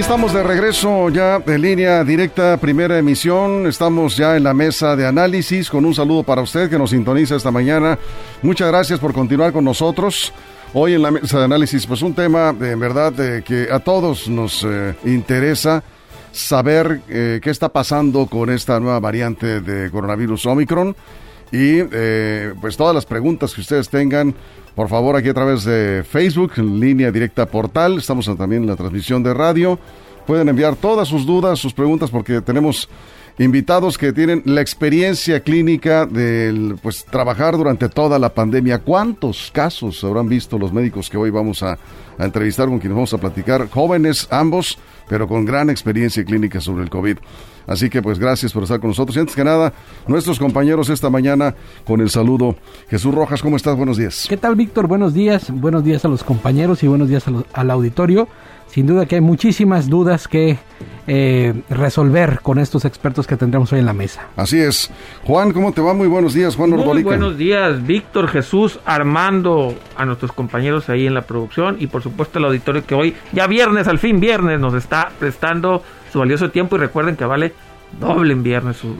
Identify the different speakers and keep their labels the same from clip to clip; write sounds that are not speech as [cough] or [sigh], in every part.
Speaker 1: Estamos de regreso ya de línea directa, primera emisión. Estamos ya en la mesa de análisis con un saludo para usted que nos sintoniza esta mañana. Muchas gracias por continuar con nosotros. Hoy en la mesa de análisis, pues un tema de verdad que a todos nos eh, interesa saber eh, qué está pasando con esta nueva variante de coronavirus Omicron y eh, pues todas las preguntas que ustedes tengan por favor, aquí a través de Facebook, en línea directa portal, estamos también en la transmisión de radio. Pueden enviar todas sus dudas, sus preguntas, porque tenemos invitados que tienen la experiencia clínica de pues trabajar durante toda la pandemia. ¿Cuántos casos habrán visto los médicos que hoy vamos a, a, entrevistar, con quienes vamos a platicar? Jóvenes ambos, pero con gran experiencia clínica sobre el COVID. Así que pues gracias por estar con nosotros. Y antes que nada, nuestros compañeros esta mañana con el saludo. Jesús Rojas, ¿cómo estás? Buenos días.
Speaker 2: ¿Qué tal, Víctor? Buenos días. Buenos días a los compañeros y buenos días al auditorio. Sin duda que hay muchísimas dudas que eh, resolver con estos expertos que tendremos hoy en la mesa.
Speaker 1: Así es. Juan, ¿cómo te va? Muy buenos días, Juan
Speaker 3: Muy buenos días, Víctor, Jesús, Armando, a nuestros compañeros ahí en la producción y por supuesto el auditorio que hoy, ya viernes, al fin viernes, nos está prestando su valioso tiempo y recuerden que vale doble en viernes su,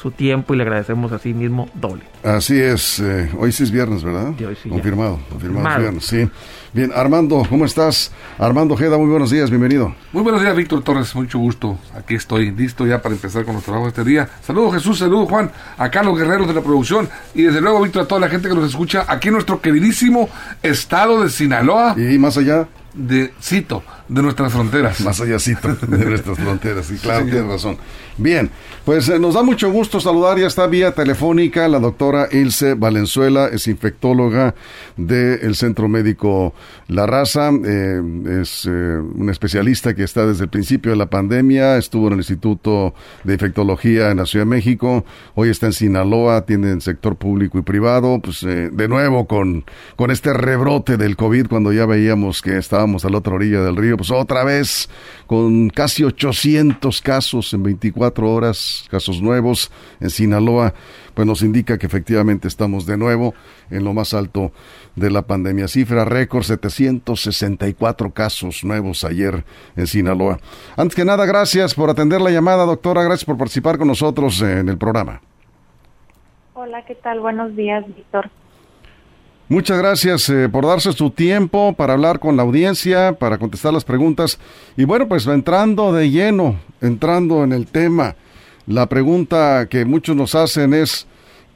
Speaker 3: su, tiempo y le agradecemos así mismo doble.
Speaker 1: Así es, eh, hoy sí es viernes, ¿verdad?
Speaker 3: hoy sí,
Speaker 1: confirmado, confirmado viernes, sí. Bien, Armando, ¿cómo estás? Armando Jeda, muy buenos días, bienvenido.
Speaker 4: Muy buenos días, Víctor Torres, mucho gusto. Aquí estoy, listo ya para empezar con nuestro trabajo este día. Saludos Jesús, saludos Juan, acá los guerreros de la producción y desde luego, Víctor, a toda la gente que nos escucha aquí en nuestro queridísimo estado de Sinaloa.
Speaker 1: Y más allá
Speaker 4: de cito de nuestras fronteras.
Speaker 1: Más allá cito de nuestras fronteras, sí, claro, tienes razón. Bien, pues eh, nos da mucho gusto saludar, ya está vía telefónica la doctora Ilse Valenzuela, es infectóloga del Centro Médico La Raza, eh, es eh, una especialista que está desde el principio de la pandemia, estuvo en el Instituto de Infectología en la Ciudad de México, hoy está en Sinaloa, tiene en sector público y privado, pues de nuevo con, con este rebrote del COVID cuando ya veíamos que estábamos a la otra orilla del río, pues otra vez con casi 800 casos en 24 horas, casos nuevos en Sinaloa, pues nos indica que efectivamente estamos de nuevo en lo más alto de la pandemia. Cifra récord, 764 casos nuevos ayer en Sinaloa. Antes que nada, gracias por atender la llamada, doctora, gracias por participar con nosotros en el programa.
Speaker 5: Hola, ¿qué tal? Buenos días, Víctor.
Speaker 1: Muchas gracias eh, por darse su tiempo para hablar con la audiencia, para contestar las preguntas. Y bueno, pues entrando de lleno, entrando en el tema, la pregunta que muchos nos hacen es,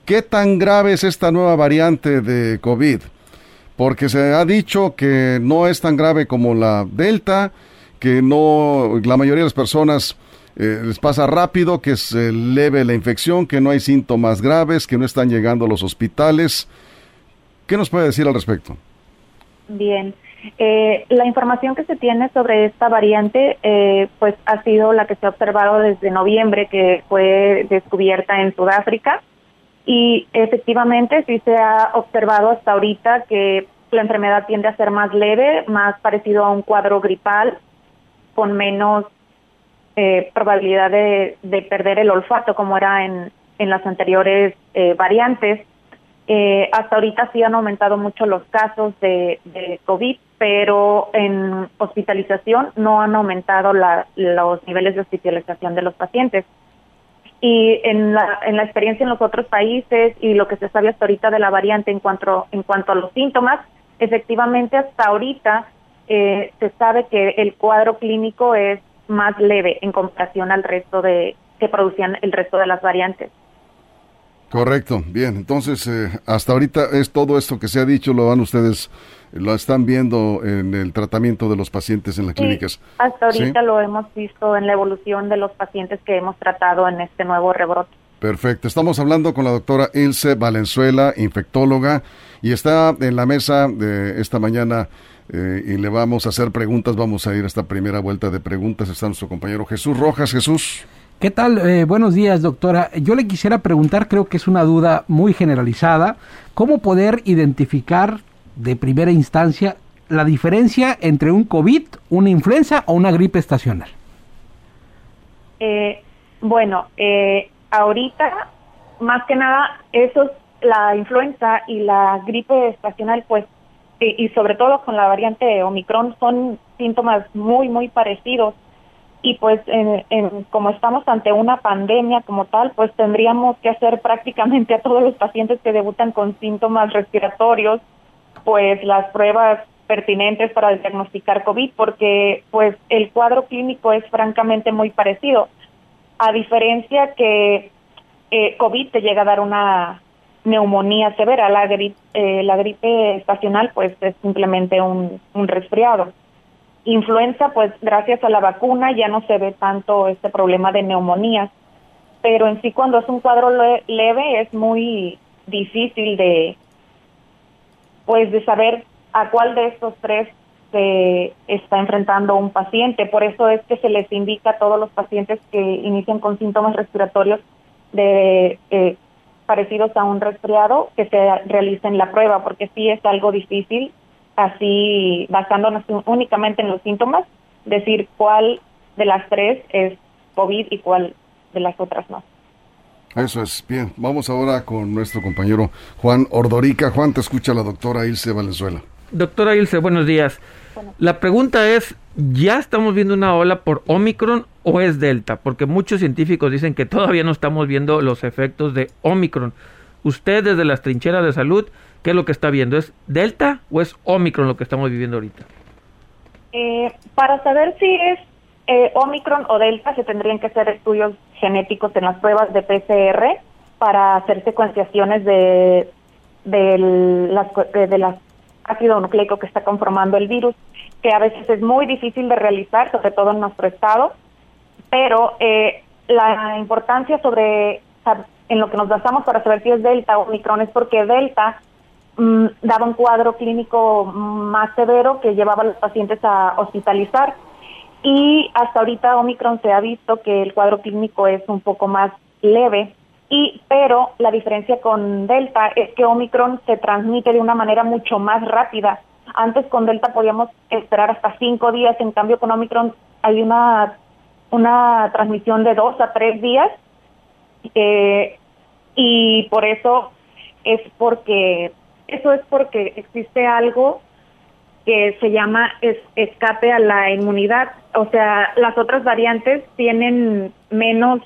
Speaker 1: ¿qué tan grave es esta nueva variante de COVID? Porque se ha dicho que no es tan grave como la Delta, que no, la mayoría de las personas eh, les pasa rápido, que es leve la infección, que no hay síntomas graves, que no están llegando a los hospitales. ¿Qué nos puede decir al respecto?
Speaker 5: Bien, eh, la información que se tiene sobre esta variante, eh, pues ha sido la que se ha observado desde noviembre, que fue descubierta en Sudáfrica, y efectivamente sí se ha observado hasta ahorita que la enfermedad tiende a ser más leve, más parecido a un cuadro gripal, con menos eh, probabilidad de, perder el olfato como era en, en las anteriores variantes. Eh, hasta ahorita sí han aumentado mucho los casos de, COVID, pero en hospitalización no han aumentado los niveles de hospitalización de los pacientes. Y en la, en la experiencia en los otros países y lo que se sabe hasta ahorita de la variante en cuanto, en cuanto a los síntomas, efectivamente hasta ahorita eh, se sabe que el cuadro clínico es más leve en comparación al resto de que producían el resto de las variantes.
Speaker 1: Correcto, bien, entonces eh, hasta ahorita es todo esto que se ha dicho, lo van ustedes, lo están viendo en el tratamiento de los pacientes en las clínicas.
Speaker 5: Hasta ahorita lo hemos visto en la evolución de los pacientes que hemos tratado en este nuevo rebrote.
Speaker 1: Perfecto. Estamos hablando con la doctora Ilse Valenzuela, infectóloga, y está en la mesa de esta mañana eh, y le vamos a hacer preguntas. Vamos a ir a esta primera vuelta de preguntas. Está nuestro compañero Jesús Rojas. Jesús.
Speaker 2: ¿Qué tal? Eh, buenos días, doctora. Yo le quisiera preguntar, creo que es una duda muy generalizada, ¿cómo poder identificar de primera instancia la diferencia entre un COVID, una influenza o una gripe estacional?
Speaker 5: Eh, bueno, eh, ahorita, más que nada, eso la influenza y la gripe estacional, pues, y, sobre todo con la variante Omicron, son síntomas muy, muy parecidos. Y pues, en, como estamos ante una pandemia como tal, pues tendríamos que hacer prácticamente a todos los pacientes que debutan con síntomas respiratorios, pues las pruebas pertinentes para diagnosticar COVID, porque pues el cuadro clínico es francamente muy parecido. A diferencia que eh, COVID te llega a dar una neumonía severa, la gripe, eh, la gripe estacional pues es simplemente un resfriado. Influenza, pues gracias a la vacuna ya no se ve tanto este problema de neumonías, pero en sí cuando es un cuadro leve es muy difícil de pues de saber a cuál de estos tres se está enfrentando un paciente. Por eso es que se les indica a todos los pacientes que inician con síntomas respiratorios de eh, parecidos a un resfriado que se realicen la prueba, porque sí es algo difícil, así basándonos únicamente en los síntomas, decir cuál de las tres es COVID y cuál de las otras no.
Speaker 1: Eso es, bien. Vamos ahora con nuestro compañero Juan Ordorica. Juan, te escucha la doctora Ilse Valenzuela.
Speaker 3: Doctora Ilse, buenos días. La pregunta es, ¿ya estamos viendo una ola por Omicron o es Delta? Porque muchos científicos dicen que todavía no estamos viendo los efectos de Omicron. Usted desde las trincheras de salud, ¿qué es lo que está viendo? ¿Es Delta o es Omicron lo que estamos viviendo ahorita?
Speaker 5: Eh, para saber si es eh, Omicron o Delta, se tendrían que hacer estudios genéticos en las pruebas de PCR para hacer secuenciaciones de, de, las, de las ácido nucleico que está conformando el virus, que a veces es muy difícil de realizar, sobre todo en nuestro estado, pero eh, la importancia sobre en lo que nos basamos para saber si es Delta o Omicron es porque Delta mm, daba un cuadro clínico más severo que llevaba a los pacientes a hospitalizar y hasta ahorita Omicron se ha visto que el cuadro clínico es un poco más leve y pero la diferencia con Delta es que Omicron se transmite de una manera mucho más rápida. Antes con Delta podíamos esperar hasta cinco días, en cambio con Omicron hay una una transmisión de dos a tres días eh, y por eso es porque eso es porque existe algo que se llama escape a la inmunidad, o sea, las otras variantes tienen menos,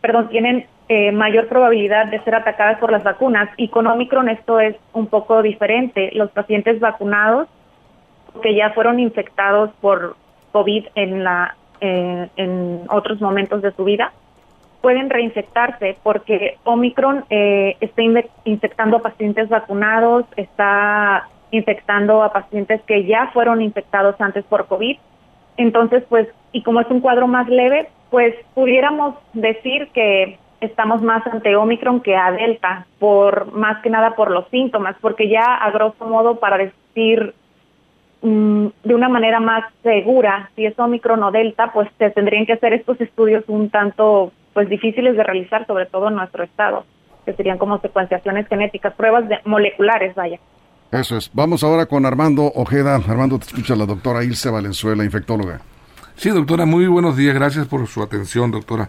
Speaker 5: perdón, tienen eh, mayor probabilidad de ser atacadas por las vacunas. Y con Omicron esto es un poco diferente. Los pacientes vacunados que ya fueron infectados por COVID en, la, eh, en otros momentos de su vida pueden reinfectarse porque Omicron eh, está infectando a pacientes vacunados, está infectando a pacientes que ya fueron infectados antes por COVID. Entonces, pues, y como es un cuadro más leve, pues pudiéramos decir que estamos más ante Omicron que a Delta, por más que nada por los síntomas, porque ya a grosso modo para decir mm, de una manera más segura si es Omicron o Delta, pues se tendrían que hacer estos estudios un tanto pues difíciles de realizar, sobre todo en nuestro estado, que serían como secuenciaciones genéticas, pruebas de, moleculares, vaya.
Speaker 1: Eso es. Vamos ahora con Armando Ojeda. Armando, te escucha la doctora Ilse Valenzuela, infectóloga.
Speaker 4: Sí, doctora, muy buenos días. Gracias por su atención, doctora.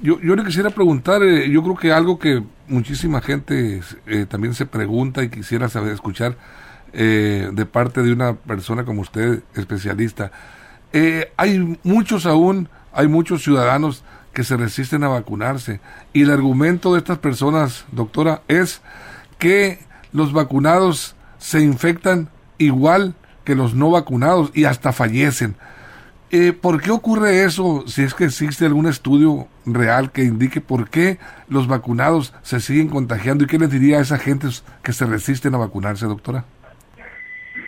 Speaker 4: Yo, yo le quisiera preguntar, eh, yo creo que algo que muchísima gente eh, también se pregunta y quisiera saber, escuchar eh, de parte de una persona como usted, especialista. hay muchos aún, hay muchos ciudadanos que se resisten a vacunarse y el argumento de estas personas, doctora, es que los vacunados se infectan igual que los no vacunados y hasta fallecen. Eh, ¿Por qué ocurre eso? Si es que existe algún estudio real que indique por qué los vacunados se siguen contagiando y qué les diría a esa gente que se resisten a vacunarse, doctora.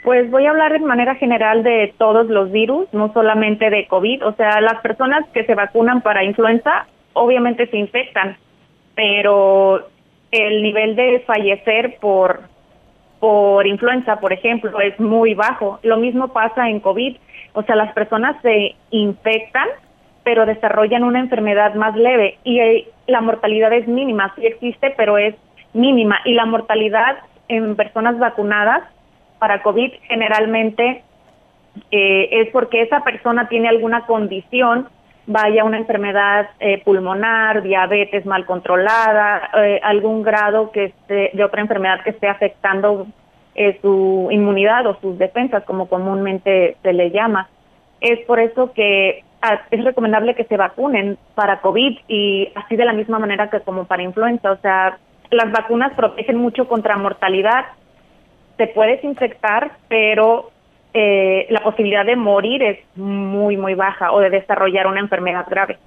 Speaker 5: Pues voy a hablar de manera general de todos los virus, no solamente de COVID. O sea, las personas que se vacunan para influenza obviamente se infectan, pero el nivel de fallecer por por influenza, por ejemplo, es muy bajo. Lo mismo pasa en COVID, o sea, las personas se infectan, pero desarrollan una enfermedad más leve y eh, la mortalidad es mínima, sí existe, pero es mínima y la mortalidad en personas vacunadas para COVID generalmente eh, es porque esa persona tiene alguna condición, vaya una enfermedad eh, pulmonar, diabetes mal controlada, eh, algún grado que esté, de otra enfermedad que esté afectando su inmunidad o sus defensas, como comúnmente se le llama. Es por eso que ah, es recomendable que se vacunen para COVID y así de la misma manera que como para influenza. O sea, las vacunas protegen mucho contra mortalidad. Te puedes infectar, pero eh, la posibilidad de morir es muy, muy baja o de desarrollar una enfermedad grave.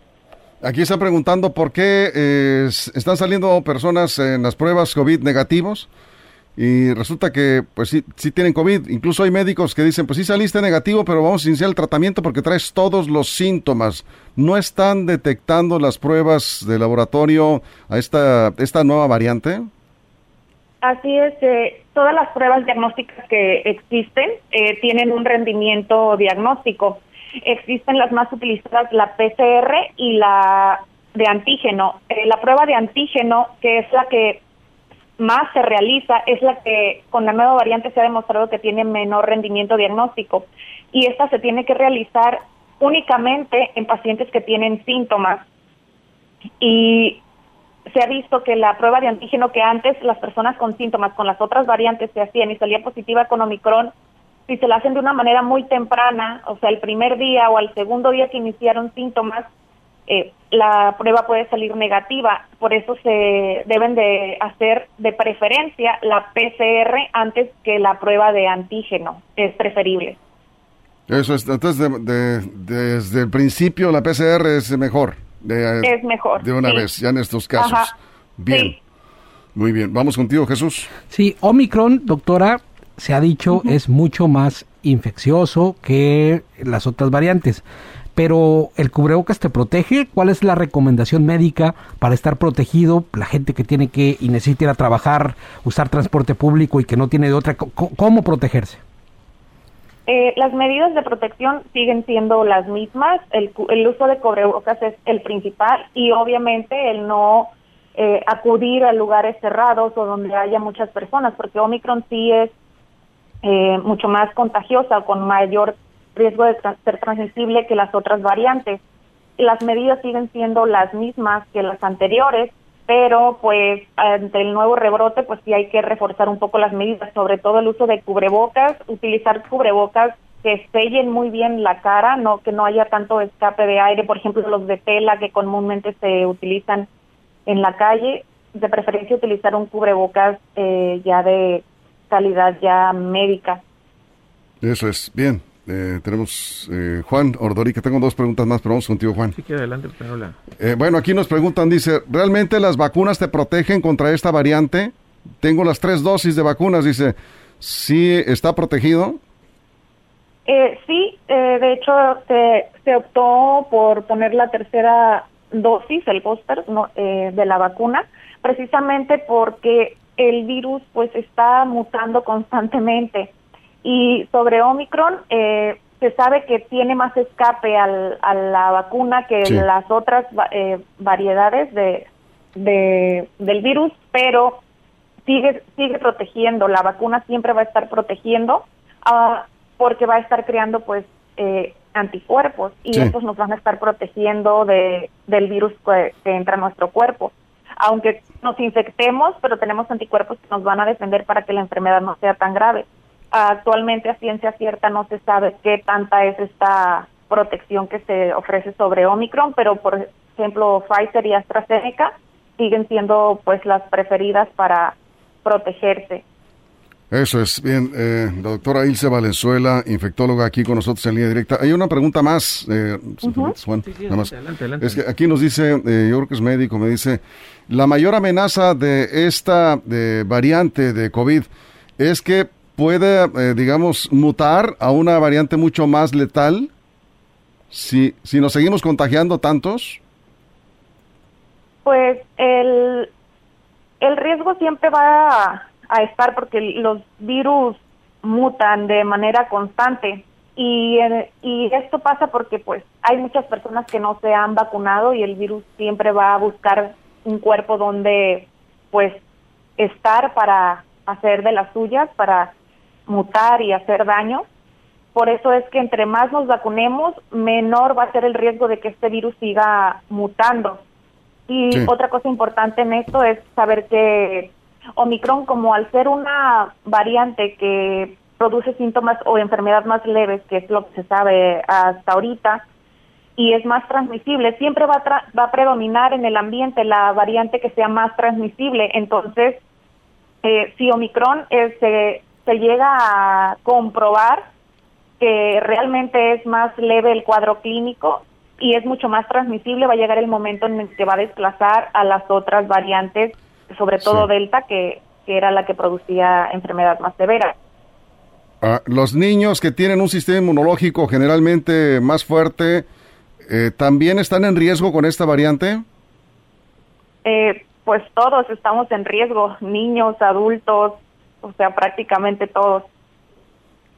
Speaker 1: Aquí están preguntando por qué eh, están saliendo personas en las pruebas COVID negativos y resulta que pues sí, sí tienen COVID. Incluso hay médicos que dicen, pues sí saliste negativo, pero vamos a iniciar el tratamiento porque traes todos los síntomas. ¿No están detectando las pruebas de laboratorio a esta, esta nueva variante?
Speaker 5: Así es, eh, todas las pruebas diagnósticas que existen eh, tienen un rendimiento diagnóstico. Existen las más utilizadas, la PCR y la de antígeno. Eh, la prueba de antígeno, que es la que más se realiza, es la que con la nueva variante se ha demostrado que tiene menor rendimiento diagnóstico. Y esta se tiene que realizar únicamente en pacientes que tienen síntomas. Y se ha visto que la prueba de antígeno que antes las personas con síntomas con las otras variantes se hacían y salía positiva con Omicron, si se la hacen de una manera muy temprana, o sea, el primer día o al segundo día que iniciaron síntomas, eh, la prueba puede salir negativa. Por eso se deben de hacer de preferencia la PCR antes que la prueba de antígeno. Es preferible.
Speaker 1: Eso es, entonces desde el principio la PCR es mejor
Speaker 5: es mejor.
Speaker 1: De una vez, ya en estos casos. Bien. Muy bien. Vamos contigo, Jesús.
Speaker 2: Sí, Omicron, doctora, se ha dicho, es mucho más infeccioso que las otras variantes. Pero el cubrebocas te protege. ¿Cuál es la recomendación médica para estar protegido? La gente que tiene que y necesita ir a trabajar, usar transporte público y que no tiene de otra, ¿cómo protegerse?
Speaker 5: Eh, las medidas de protección siguen siendo las mismas. El, el uso de cubrebocas es el principal y obviamente el no eh, acudir a lugares cerrados o donde haya muchas personas, porque Omicron sí es eh, mucho más contagiosa, con mayor riesgo de ser transmisible que las otras variantes. Las medidas siguen siendo las mismas que las anteriores, pero pues ante el nuevo rebrote pues sí hay que reforzar un poco las medidas, sobre todo el uso de cubrebocas, utilizar cubrebocas que sellen muy bien la cara, no que no haya tanto escape de aire, por ejemplo los de tela que comúnmente se utilizan en la calle, de preferencia utilizar un cubrebocas eh, ya de calidad ya médica.
Speaker 1: Eso es, bien. Eh, tenemos eh, Juan Ordorica. Tengo dos preguntas más, pero vamos contigo, Juan.
Speaker 3: Sí, que adelante,
Speaker 1: eh, bueno, aquí nos preguntan, dice, ¿realmente las vacunas te protegen contra esta variante? Tengo las tres dosis de vacunas, dice, ¿sí está protegido?
Speaker 5: Eh, sí, de hecho se, se, optó por poner la tercera dosis, el booster no, de la vacuna, precisamente porque el virus pues está mutando constantemente y sobre Omicron, eh, se sabe que tiene más escape al, a la vacuna que las otras eh, variedades de, del virus, pero sigue, sigue protegiendo. La vacuna siempre va a estar protegiendo uh, porque va a estar creando pues eh, anticuerpos y estos nos van a estar protegiendo de, del virus que, que entra a nuestro cuerpo aunque nos infectemos, pero tenemos anticuerpos que nos van a defender para que la enfermedad no sea tan grave. Actualmente a ciencia cierta no se sabe qué tanta es esta protección que se ofrece sobre Omicron, pero por ejemplo Pfizer y AstraZeneca siguen siendo pues las preferidas para protegerse.
Speaker 1: Eso es, bien, eh, la doctora Ilse Valenzuela, infectóloga aquí con nosotros en línea directa. Hay una pregunta más, eh, Juan, Es que aquí nos dice, eh, yo creo que es médico, me dice, la mayor amenaza de esta de variante de COVID es que puede, eh, digamos, mutar a una variante mucho más letal si, si nos seguimos contagiando tantos?
Speaker 5: Pues el, el riesgo siempre va a, estar porque los virus mutan de manera constante y, y esto pasa porque pues hay muchas personas que no se han vacunado y el virus siempre va a buscar un cuerpo donde pues estar para hacer de las suyas, para mutar y hacer daño. Por eso es que entre más nos vacunemos, menor va a ser el riesgo de que este virus siga mutando. Y otra cosa importante en esto es saber que Omicron, como al ser una variante que produce síntomas o enfermedad más leves, que es lo que se sabe hasta ahorita, y es más transmisible, siempre va a, va a predominar en el ambiente la variante que sea más transmisible. Entonces, eh, si Omicron se, se llega a comprobar que realmente es más leve el cuadro clínico y es mucho más transmisible, va a llegar el momento en el que va a desplazar a las otras variantes, sobre todo Delta, que, que era la que producía enfermedad más severa.
Speaker 1: Ah, los niños que tienen un sistema inmunológico generalmente más fuerte, eh, ¿también están en riesgo con esta variante?
Speaker 5: Eh, pues todos estamos en riesgo, niños, adultos, o sea, prácticamente todos.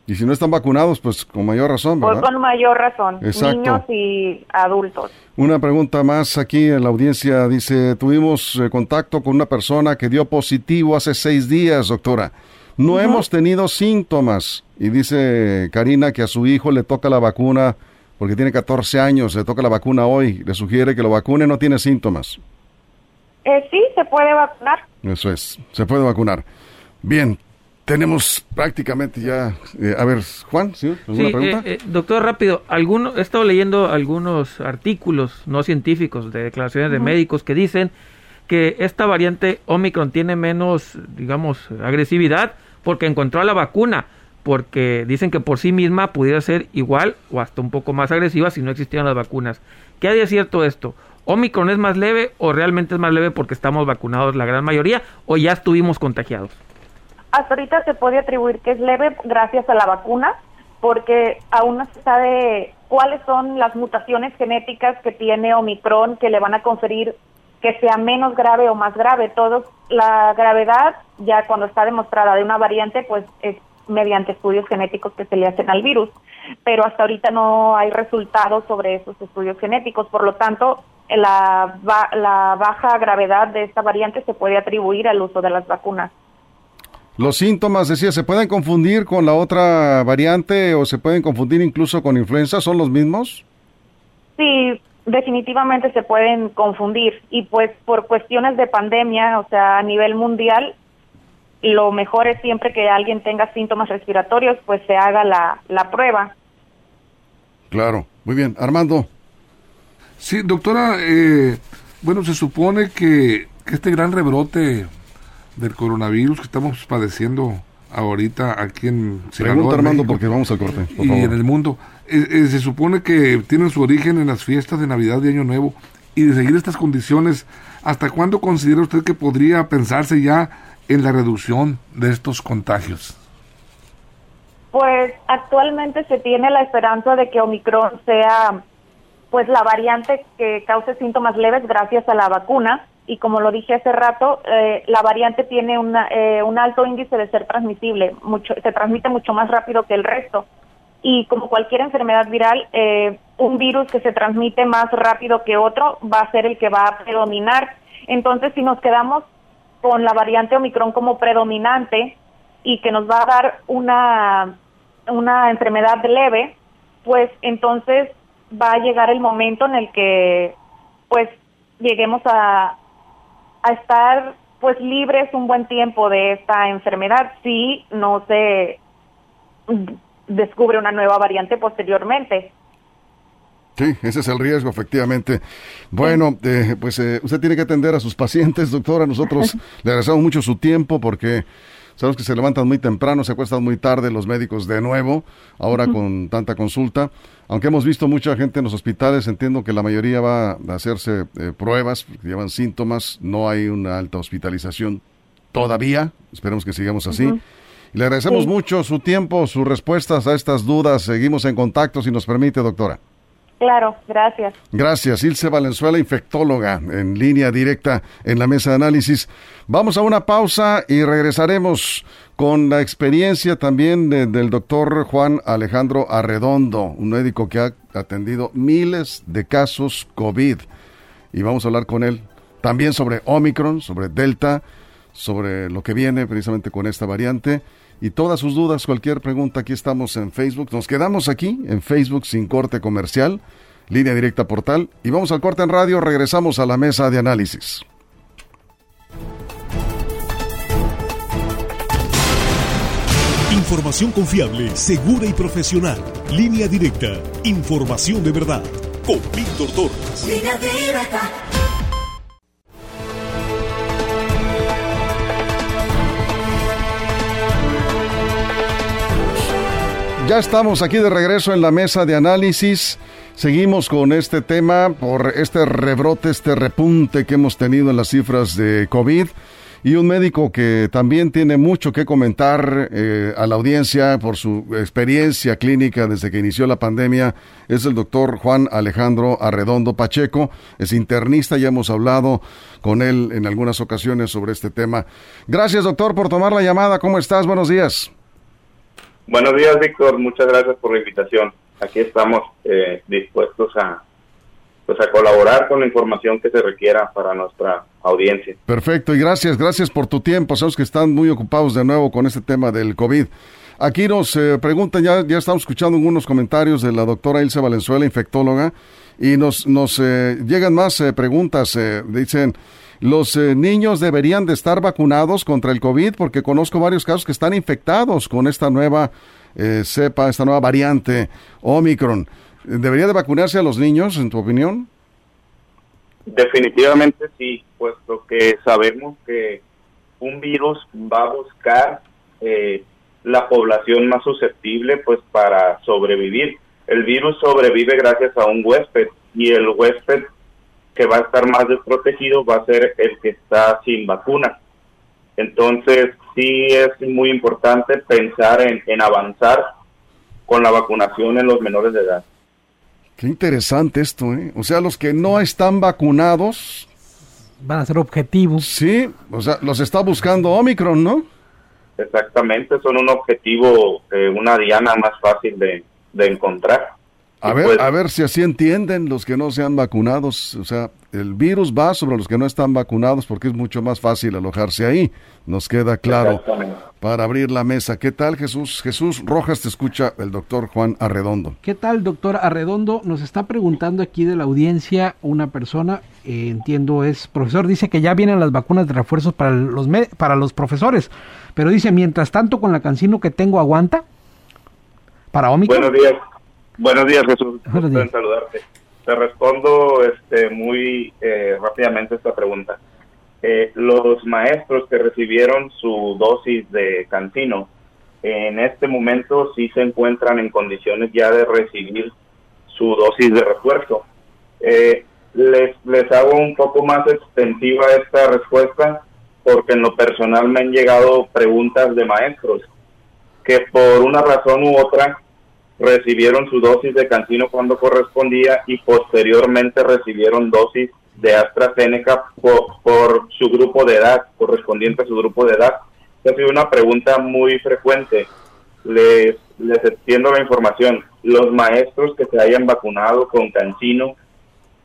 Speaker 1: Y si no están vacunados, pues con mayor razón,
Speaker 5: pues, ¿verdad? Pues con mayor razón, niños y adultos.
Speaker 1: Una pregunta más aquí en la audiencia. Dice, tuvimos eh, contacto con una persona que dio positivo hace seis días, doctora. No hemos tenido síntomas. Y dice Karina que a su hijo le toca la vacuna porque tiene 14 años, le toca la vacuna hoy. Le sugiere que lo vacune, no tiene síntomas.
Speaker 5: Eh, sí, se puede vacunar.
Speaker 1: Eso es, se puede vacunar. Bien, tenemos prácticamente ya. Eh, a ver, Juan, ¿sí? ¿Alguna
Speaker 3: pregunta? Eh, eh, doctor, rápido. Alguno, he estado leyendo algunos artículos no científicos de declaraciones de médicos que dicen que esta variante Omicron tiene menos, digamos, agresividad porque encontró la vacuna. Porque dicen que por sí misma pudiera ser igual o hasta un poco más agresiva si no existieran las vacunas. ¿Qué hay de cierto esto? ¿Omicron es más leve o realmente es más leve porque estamos vacunados la gran mayoría o ya estuvimos contagiados?
Speaker 5: Hasta ahorita se puede atribuir que es leve gracias a la vacuna, porque aún no se sabe cuáles son las mutaciones genéticas que tiene Omicron que le van a conferir que sea menos grave o más grave. Todo, la gravedad, ya cuando está demostrada de una variante, pues es mediante estudios genéticos que se le hacen al virus. Pero hasta ahorita no hay resultados sobre esos estudios genéticos. Por lo tanto, la, la baja gravedad de esta variante se puede atribuir al uso de las vacunas.
Speaker 1: Los síntomas, decía, ¿se pueden confundir con la otra variante o se pueden confundir incluso con influenza? ¿Son los mismos?
Speaker 5: Sí, definitivamente se pueden confundir y pues por cuestiones de pandemia, o sea, a nivel mundial, lo mejor es siempre que alguien tenga síntomas respiratorios, pues se haga la, la prueba.
Speaker 1: Claro, muy bien. Armando.
Speaker 4: Sí, doctora, eh, bueno, se supone que, que este gran rebrote del coronavirus que estamos padeciendo ahorita aquí en
Speaker 1: Pregunta Armando porque vamos al corte.
Speaker 4: y en el mundo. Eh, eh, se supone que tienen su origen en las fiestas de Navidad y Año Nuevo y de seguir estas condiciones, ¿hasta cuándo considera usted que podría pensarse ya en la reducción de estos contagios?
Speaker 5: Pues actualmente se tiene la esperanza de que Omicron sea pues la variante que cause síntomas leves gracias a la vacuna y como lo dije hace rato, eh, la variante tiene una, eh, un alto índice de ser transmisible, mucho, se transmite mucho más rápido que el resto. Y como cualquier enfermedad viral, eh, un virus que se transmite más rápido que otro va a ser el que va a predominar. Entonces, si nos quedamos con la variante Omicron como predominante y que nos va a dar una, una enfermedad leve, pues entonces va a llegar el momento en el que pues lleguemos a, a estar pues libres un buen tiempo de esta enfermedad si no se descubre una nueva variante posteriormente.
Speaker 1: Sí, ese es el riesgo, efectivamente. Bueno, eh, pues eh, usted tiene que atender a sus pacientes, doctora. Nosotros [laughs] le agradecemos mucho su tiempo porque sabemos que se levantan muy temprano, se acuestan muy tarde los médicos de nuevo, ahora con tanta consulta. Aunque hemos visto mucha gente en los hospitales, entiendo que la mayoría va a hacerse eh, pruebas, llevan síntomas, no hay una alta hospitalización todavía, esperemos que sigamos así. le agradecemos mucho su tiempo, sus respuestas a estas dudas, seguimos en contacto si nos permite, doctora.
Speaker 5: Claro, gracias.
Speaker 1: Gracias, Ilse Valenzuela, infectóloga, en línea directa en la mesa de análisis. Vamos a una pausa y regresaremos con la experiencia también del doctor Juan Alejandro Arredondo, un médico que ha atendido miles de casos COVID. Y vamos a hablar con él también sobre Omicron, sobre Delta, sobre lo que viene precisamente con esta variante y todas sus dudas, cualquier pregunta, aquí estamos en Facebook. Nos quedamos aquí en Facebook sin corte comercial, línea directa portal y vamos al corte en radio, regresamos a la mesa de análisis.
Speaker 6: Información confiable, segura y profesional. Línea directa. Información de verdad. Con Víctor Torres. Línea directa.
Speaker 1: Ya estamos aquí de regreso en la mesa de análisis. Seguimos con este tema por este rebrote, este repunte que hemos tenido en las cifras de COVID. Y un médico que también tiene mucho que comentar eh, a la audiencia por su experiencia clínica desde que inició la pandemia es el doctor Juan Alejandro Arredondo Pacheco. Es internista, ya hemos hablado con él en algunas ocasiones sobre este tema. Gracias doctor por tomar la llamada. ¿Cómo estás? Buenos días.
Speaker 7: Buenos días, Víctor. Muchas gracias por la invitación. Aquí estamos eh, dispuestos a, pues, a colaborar con la información que se requiera para nuestra audiencia.
Speaker 1: Perfecto, y gracias, gracias por tu tiempo. Sabemos que están muy ocupados de nuevo con este tema del COVID. Aquí nos eh, preguntan, ya, ya estamos escuchando algunos comentarios de la doctora Ilse Valenzuela, infectóloga, y nos, nos eh, llegan más preguntas. dicen, los eh, niños deberían de estar vacunados contra el COVID porque conozco varios casos que están infectados con esta nueva eh, cepa, esta nueva variante Omicron. ¿Debería de vacunarse a los niños, en tu opinión?
Speaker 7: Definitivamente sí, puesto que sabemos que un virus va a buscar eh, la población más susceptible pues para sobrevivir. El virus sobrevive gracias a un huésped y el huésped que va a estar más desprotegido va a ser el que está sin vacuna. Entonces, sí es muy importante pensar en, avanzar con la vacunación en los menores de edad.
Speaker 1: Qué interesante esto, ¿eh? O sea, los que no están vacunados...
Speaker 2: Van a ser objetivos.
Speaker 1: Sí, o sea, los está buscando Omicron, ¿no?
Speaker 7: Exactamente, son un objetivo, eh, una diana más fácil de encontrar.
Speaker 1: A ver, pues a ver si así entienden los que no se han vacunados. O sea, el virus va sobre los que no están vacunados porque es mucho más fácil alojarse ahí. Nos queda claro para abrir la mesa. ¿Qué tal, Jesús? Jesús Rojas te escucha el doctor Juan Arredondo.
Speaker 2: ¿Qué tal, doctor Arredondo? Nos está preguntando aquí de la audiencia una persona, eh, entiendo es profesor, dice que ya vienen las vacunas de refuerzos para los, para los profesores, pero dice, mientras tanto con la cancino que tengo aguanta para Omicron.
Speaker 7: Buenos días. Buenos días, Jesús. Buenos días. saludarte. Te respondo este, muy eh, rápidamente esta pregunta. Eh, los maestros que recibieron su dosis de Cantino en este momento sí se encuentran en condiciones ya de recibir su dosis de refuerzo. Eh, les, les hago un poco más extensiva esta respuesta porque en lo personal me han llegado preguntas de maestros que por una razón u otra recibieron su dosis de cancino cuando correspondía y posteriormente recibieron dosis de AstraZeneca por, su grupo de edad, correspondiente a su grupo de edad. Esa ha una pregunta muy frecuente. Les, les extiendo la información. Los maestros que se hayan vacunado con cancino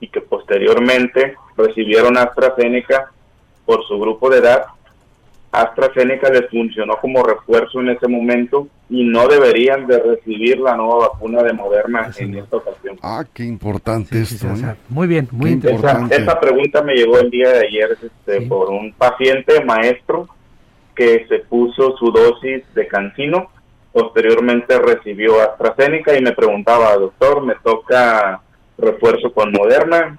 Speaker 7: y que posteriormente recibieron AstraZeneca por su grupo de edad AstraZeneca les funcionó como refuerzo en ese momento y no deberían de recibir la nueva vacuna de Moderna en esta ocasión.
Speaker 1: Ah, qué importante esto. ¿eh?
Speaker 2: muy bien, muy
Speaker 7: interesante. Esa, pregunta me llegó el día de ayer este, por un paciente maestro que se puso su dosis de cancino, posteriormente recibió AstraZeneca y me preguntaba, doctor, me toca refuerzo con Moderna,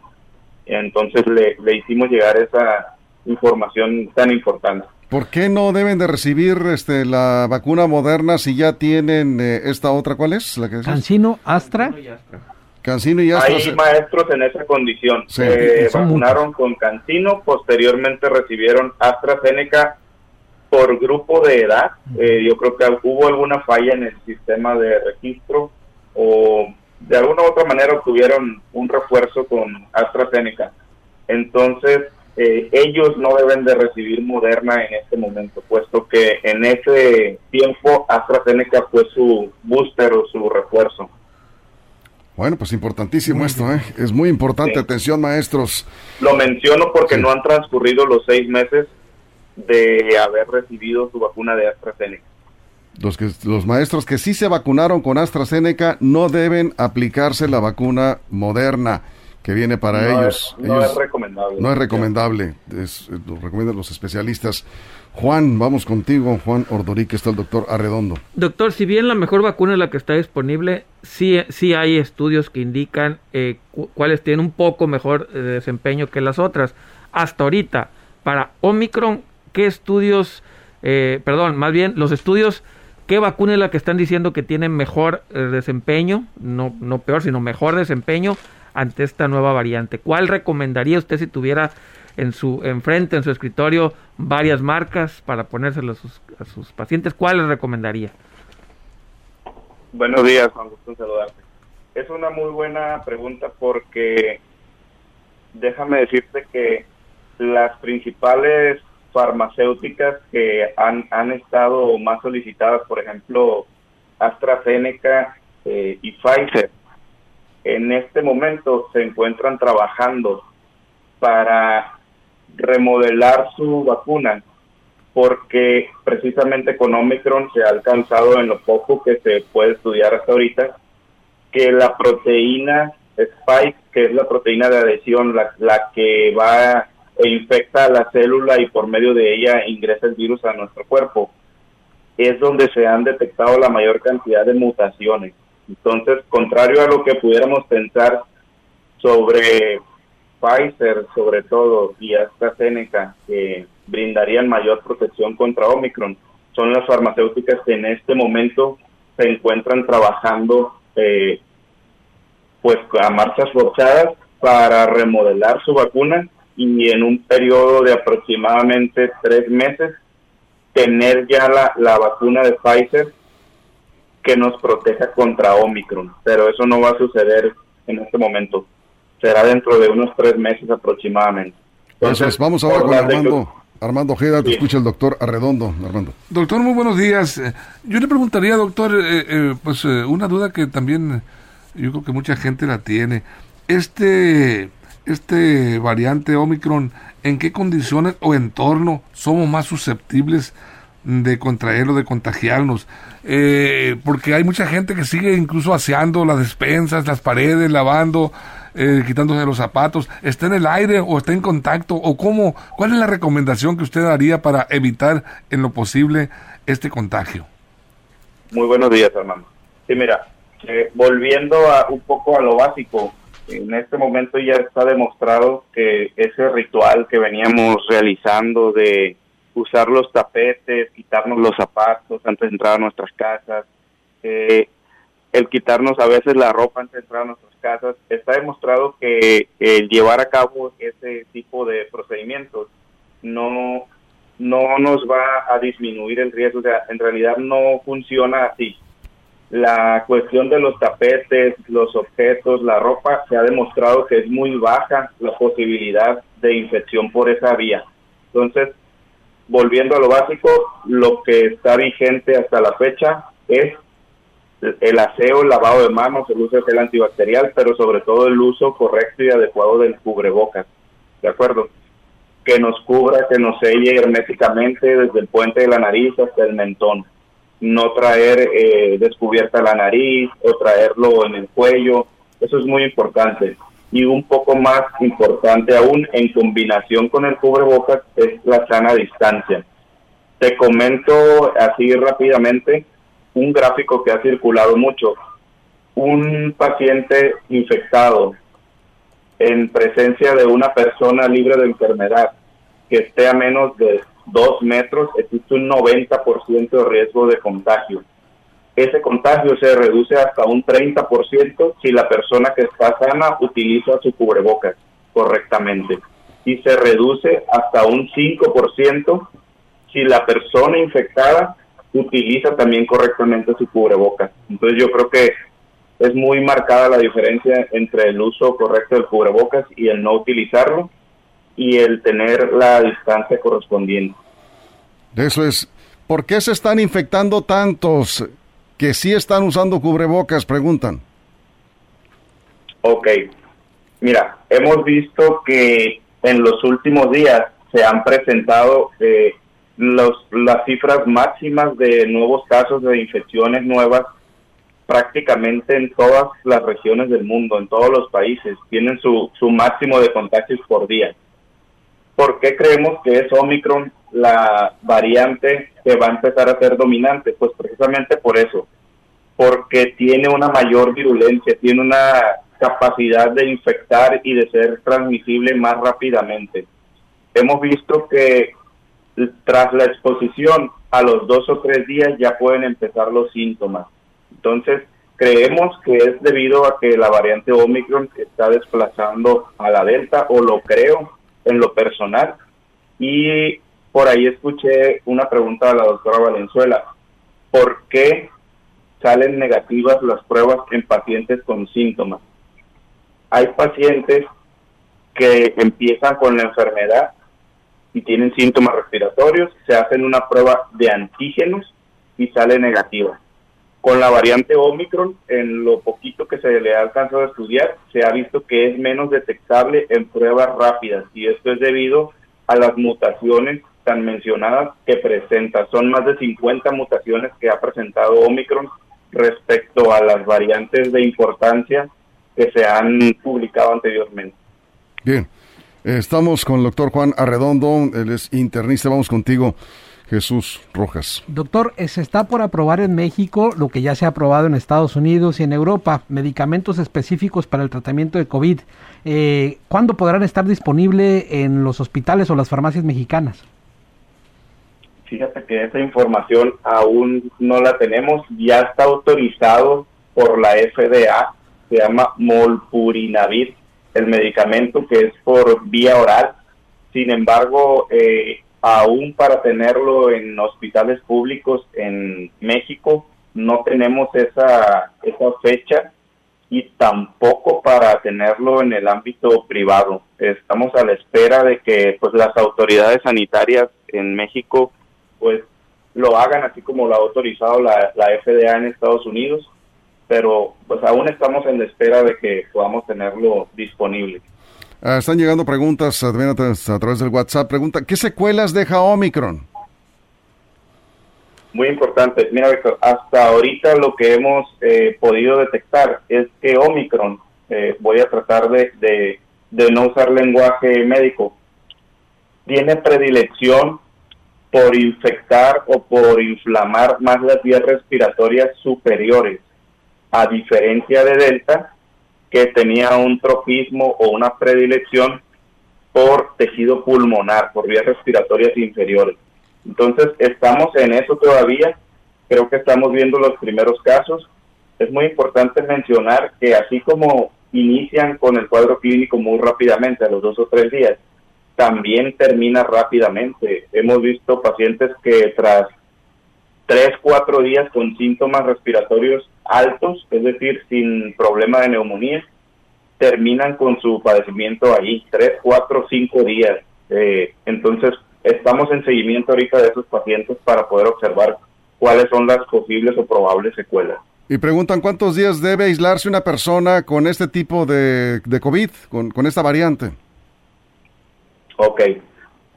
Speaker 7: entonces le, le hicimos llegar esa información tan importante.
Speaker 1: ¿Por qué no deben de recibir este, la vacuna moderna si ya tienen eh, esta otra? ¿Cuál es? La que
Speaker 2: Cancino, Astra.
Speaker 1: Cancino y Astra.
Speaker 7: Hay maestros en esa condición. Se vacunaron con Cancino, posteriormente recibieron AstraZeneca por grupo de edad. Eh, yo creo que hubo alguna falla en el sistema de registro o de alguna u otra manera obtuvieron un refuerzo con AstraZeneca. Entonces, eh, ellos no deben de recibir Moderna en este momento, puesto que en ese tiempo AstraZeneca fue su booster o su refuerzo.
Speaker 1: Bueno, pues importantísimo esto, ¿eh? Es muy importante, atención maestros.
Speaker 7: Lo menciono porque no han transcurrido los seis meses de haber recibido su vacuna de AstraZeneca.
Speaker 1: Los, que, los maestros que sí se vacunaron con AstraZeneca no deben aplicarse la vacuna moderna que viene para ellos.
Speaker 7: no es recomendable.
Speaker 1: No es recomendable, lo recomiendan los especialistas. Juan, vamos contigo, Juan Ordorique, está el doctor Arredondo.
Speaker 3: Doctor, si bien la mejor vacuna es la que está disponible, sí, sí hay estudios que indican eh, cuáles tienen un poco mejor eh, desempeño que las otras. Hasta ahorita, para Omicron, ¿qué estudios, eh, perdón, más bien los estudios, qué vacuna es la que están diciendo que tiene mejor desempeño, no, no peor, sino mejor desempeño ante esta nueva variante? ¿Cuál recomendaría usted si tuviera en su enfrente, en su escritorio, varias marcas para ponérselas a sus, pacientes? ¿Cuál les recomendaría?
Speaker 7: Buenos días, Juan, gusto saludarte. Es una muy buena pregunta porque déjame decirte que las principales farmacéuticas que han, han estado más solicitadas, por ejemplo, AstraZeneca eh, y Pfizer, en este momento se encuentran trabajando para remodelar su vacuna porque precisamente con Omicron se ha alcanzado en lo poco que se puede estudiar hasta ahorita que la proteína spike, que es la proteína de adhesión, la, la que va e infecta a la célula y por medio de ella ingresa el virus a nuestro cuerpo, es donde se han detectado la mayor cantidad de mutaciones. Entonces, contrario a lo que pudiéramos pensar sobre Pfizer, sobre todo, y AstraZeneca, que brindarían mayor protección contra Omicron, son las farmacéuticas que en este momento se encuentran trabajando eh, pues a marchas forzadas para remodelar su vacuna y en un periodo de aproximadamente tres meses tener ya la, la vacuna de Pfizer que nos proteja contra Omicron, pero eso no va a suceder en este momento. Será dentro de unos tres meses aproximadamente.
Speaker 1: Entonces, vamos ahora con Armando. Armando Ojeda, te escucha el doctor Arredondo. Armando.
Speaker 4: Doctor, muy buenos días. Eh, yo le preguntaría, doctor, eh, eh, pues una duda que también yo creo que mucha gente la tiene. Este, este variante Omicron, ¿en qué condiciones o entorno somos más susceptibles de contraerlo, de contagiarnos. Eh, porque hay mucha gente que sigue incluso aseando las despensas, las paredes, lavando, eh, quitándose los zapatos. ¿Está en el aire o está en contacto? ¿O cómo? ¿Cuál es la recomendación que usted daría para evitar en lo posible este contagio?
Speaker 7: Muy buenos días, hermano. Sí, mira, eh, volviendo a, un poco a lo básico, en este momento ya está demostrado que ese ritual que veníamos realizando de usar los tapetes, quitarnos los zapatos antes de entrar a nuestras casas, eh, el quitarnos a veces la ropa antes de entrar a nuestras casas, está demostrado que el llevar a cabo ese tipo de procedimientos no, no nos va a disminuir el riesgo, o sea, en realidad no funciona así. La cuestión de los tapetes, los objetos, la ropa, se ha demostrado que es muy baja la posibilidad de infección por esa vía. Entonces, volviendo a lo básico, lo que está vigente hasta la fecha es el aseo, el lavado de manos, el uso de gel antibacterial, pero sobre todo el uso correcto y adecuado del cubrebocas, ¿de acuerdo? Que nos cubra, que nos selle herméticamente desde el puente de la nariz hasta el mentón. No traer eh, descubierta la nariz o traerlo en el cuello, eso es muy importante y un poco más importante aún en combinación con el cubrebocas es la sana distancia. Te comento así rápidamente un gráfico que ha circulado mucho. Un paciente infectado en presencia de una persona libre de enfermedad que esté a menos de dos metros, existe un 90% de riesgo de contagio ese contagio se reduce hasta un 30% si la persona que está sana utiliza su cubrebocas correctamente y se reduce hasta un 5% si la persona infectada utiliza también correctamente su cubrebocas. Entonces yo creo que es muy marcada la diferencia entre el uso correcto del cubrebocas y el no utilizarlo y el tener la distancia correspondiente.
Speaker 1: Eso es. ¿Por qué se están infectando tantos que sí están usando cubrebocas? Preguntan.
Speaker 7: Ok. Mira, hemos visto que en los últimos días se han presentado eh, los, las cifras máximas de nuevos casos de infecciones nuevas prácticamente en todas las regiones del mundo, en todos los países, tienen su, su máximo de contagios por día. ¿Por qué creemos que es Omicron la variante que va a empezar a ser dominante? Pues precisamente por eso, porque tiene una mayor virulencia, tiene una capacidad de infectar y de ser transmisible más rápidamente. Hemos visto que tras la exposición a los dos o tres días ya pueden empezar los síntomas. Entonces, creemos que es debido a que la variante Omicron está desplazando a la Delta, o lo creo en lo personal. Y por ahí escuché una pregunta de la doctora Valenzuela. ¿Por qué salen negativas las pruebas en pacientes con síntomas? Hay pacientes que empiezan con la enfermedad y tienen síntomas respiratorios, se hacen una prueba de antígenos y sale negativa. Con la variante Omicron, en lo poquito que se le ha alcanzado a estudiar, se ha visto que es menos detectable en pruebas rápidas y esto es debido a las mutaciones tan mencionadas que presenta. Son más de 50 mutaciones que ha presentado Omicron respecto a las variantes de importancia que se han publicado anteriormente.
Speaker 1: Bien, estamos con el doctor Juan Arredondo, él es internista, vamos contigo. Jesús Rojas.
Speaker 2: Doctor, se está por aprobar en México lo que ya se ha aprobado en Estados Unidos y en Europa, medicamentos específicos para el tratamiento de COVID. Eh, ¿Cuándo podrán estar disponibles en los hospitales o las farmacias mexicanas?
Speaker 7: Fíjate que esa información aún no la tenemos, ya está autorizado por la FDA, se llama Molpurinavir, el medicamento que es por vía oral. Sin embargo, eh, aún para tenerlo en hospitales públicos en México no tenemos esa, esa fecha y tampoco para tenerlo en el ámbito privado. Estamos a la espera de que pues las autoridades sanitarias en México pues lo hagan así como lo ha autorizado la, la FDA en Estados Unidos, pero pues aún estamos en la espera de que podamos tenerlo disponible.
Speaker 1: Ah, están llegando preguntas a, través del WhatsApp. Pregunta, ¿qué secuelas deja Omicron?
Speaker 7: Muy importante. Mira, Víctor, hasta ahorita lo que hemos eh, podido detectar es que Omicron, eh, voy a tratar de, de, de no usar lenguaje médico, tiene predilección por infectar o por inflamar más las vías respiratorias superiores, a diferencia de Delta, que tenía un tropismo o una predilección por tejido pulmonar, por vías respiratorias inferiores. Entonces, estamos en eso todavía, creo que estamos viendo los primeros casos. Es muy importante mencionar que así como inician con el cuadro clínico muy rápidamente, a los dos o tres días, también termina rápidamente. Hemos visto pacientes que tras tres, cuatro días con síntomas respiratorios altos, es decir, sin problema de neumonía, terminan con su padecimiento ahí, tres, cuatro, cinco días. Eh, entonces, estamos en seguimiento ahorita de esos pacientes para poder observar cuáles son las posibles o probables secuelas.
Speaker 1: Y preguntan cuántos días debe aislarse una persona con este tipo de, de COVID, con, con esta variante.
Speaker 7: Ok,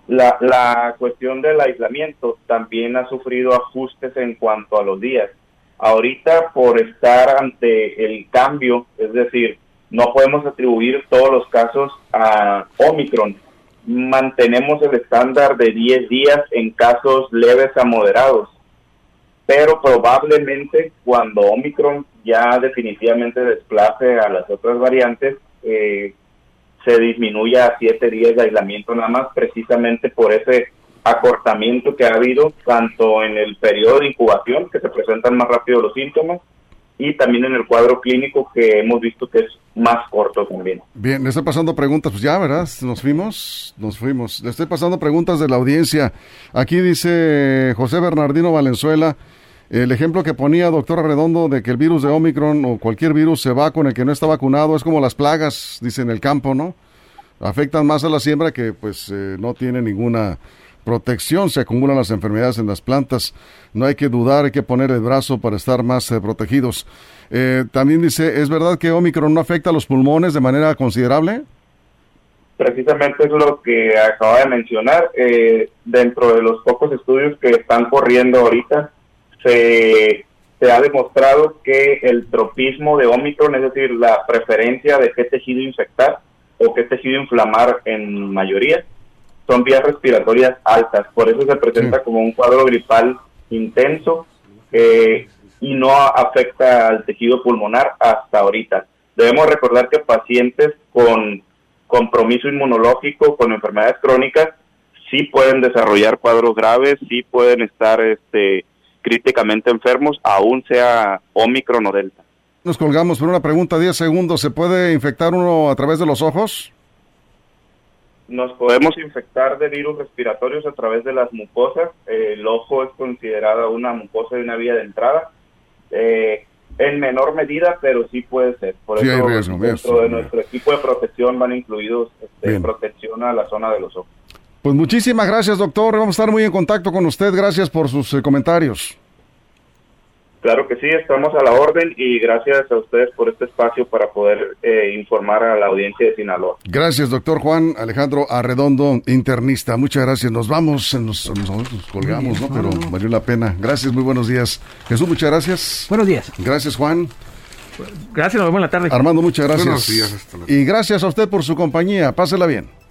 Speaker 7: la, la cuestión del aislamiento también ha sufrido ajustes en cuanto a los días. Ahorita por estar ante el cambio, es decir, no podemos atribuir todos los casos a Omicron. Mantenemos el estándar de 10 días en casos leves a moderados, pero probablemente cuando Omicron ya definitivamente desplace a las otras variantes, eh, se disminuya a siete días de aislamiento nada más, precisamente por ese acortamiento que ha habido tanto en el periodo de incubación, que se presentan más rápido los síntomas, y también en el cuadro clínico que hemos visto que es más corto también.
Speaker 1: Bien, le estoy pasando preguntas, pues ya, ¿verdad? Nos fuimos, nos fuimos. Le estoy pasando preguntas de la audiencia. Aquí dice José Bernardino Valenzuela, El ejemplo que ponía doctor Redondo de que el virus de Omicron o cualquier virus se va con el que no está vacunado es como las plagas, dice en el campo, ¿no? Afectan más a la siembra que pues eh, no tiene ninguna protección, se acumulan las enfermedades en las plantas. No hay que dudar, hay que poner el brazo para estar más eh, protegidos. Eh, también dice, ¿es verdad que Omicron no afecta a los pulmones de manera considerable?
Speaker 7: Precisamente es lo que acaba de mencionar. Eh, dentro de los pocos estudios que están corriendo ahorita, se, se ha demostrado que el tropismo de Omicron, es decir, la preferencia de qué tejido infectar o qué tejido inflamar en mayoría, son vías respiratorias altas. Por eso se presenta como un cuadro gripal intenso eh, y no afecta al tejido pulmonar hasta ahorita. Debemos recordar que pacientes con compromiso inmunológico, con enfermedades crónicas, sí pueden desarrollar cuadros graves, sí pueden estar este, críticamente enfermos, aún sea Omicron o Delta.
Speaker 1: Nos colgamos por una pregunta, 10 segundos. ¿Se puede infectar uno a través de los ojos?
Speaker 7: Nos podemos infectar de virus respiratorios a través de las mucosas. el ojo es considerada una mucosa de una vía de entrada. Eh, en menor medida, pero sí puede ser. Por eso, dentro de nuestro equipo de protección van incluidos este, protección a la zona de los ojos.
Speaker 1: Pues muchísimas gracias, doctor. Vamos a estar muy en contacto con usted. Gracias por sus eh, comentarios.
Speaker 7: Claro que sí, estamos a la orden y gracias a ustedes por este espacio para poder eh, informar a la audiencia de Sinaloa.
Speaker 1: Gracias, doctor Juan Alejandro Arredondo, internista. Muchas gracias. Nos vamos, nos, colgamos, ¿no? Pero valió la pena. Gracias, muy buenos días. Jesús, muchas gracias.
Speaker 2: Buenos días.
Speaker 1: Gracias, Juan.
Speaker 3: Gracias, nos vemos en la tarde.
Speaker 1: Armando, muchas gracias. Buenos días. Y gracias a usted por su compañía. Pásela bien.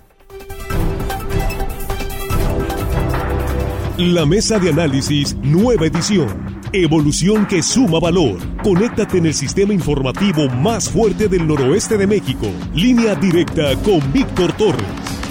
Speaker 6: La mesa de análisis, nueva edición. Evolución que suma valor. Conéctate en el sistema informativo más fuerte del noroeste de México. Línea directa con Víctor Torres.